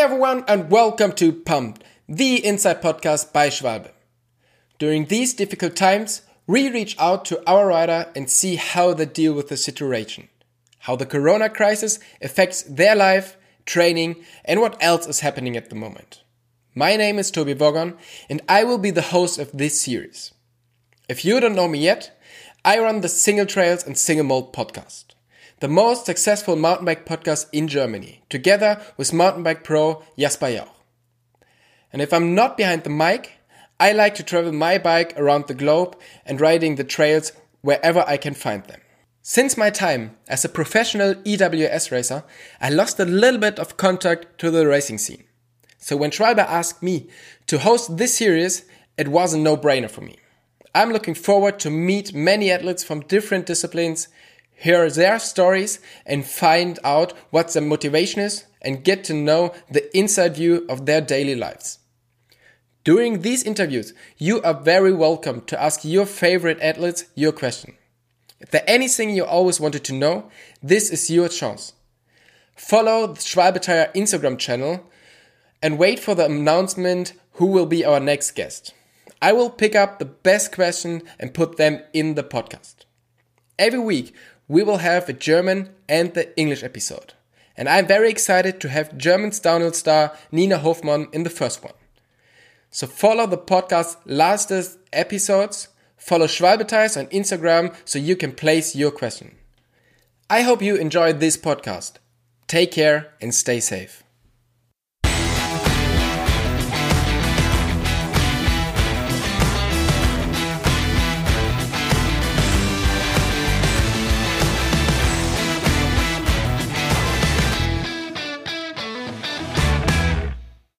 everyone, and welcome to Pumped, the inside podcast by Schwalbe. During these difficult times, we reach out to our rider and see how they deal with the situation, how the corona crisis affects their life, training, and what else is happening at the moment. My name is Toby Woggon, and I will be the host of this series. If you don't know me yet, I run the Single Trails and Single Malt podcast the most successful mountain bike podcast in Germany, together with mountain bike pro Jasper Jauch. And if I'm not behind the mic, I like to travel my bike around the globe and riding the trails wherever I can find them. Since my time as a professional EWS racer, I lost a little bit of contact to the racing scene. So when Schwalbe asked me to host this series, it was a no-brainer for me. I'm looking forward to meet many athletes from different disciplines, hear their stories and find out what their motivation is and get to know the inside view of their daily lives. During these interviews, you are very welcome to ask your favorite athletes your question. If there's anything you always wanted to know, this is your chance. Follow the Schwalbe Tire Instagram channel and wait for the announcement who will be our next guest. I will pick up the best question and put them in the podcast. Every week, we will have a German and the English episode. And I'm very excited to have German downhill star Nina Hoffmann in the first one. So follow the podcast's latest episodes, follow Schwalbe on Instagram so you can place your question. I hope you enjoyed this podcast. Take care and stay safe.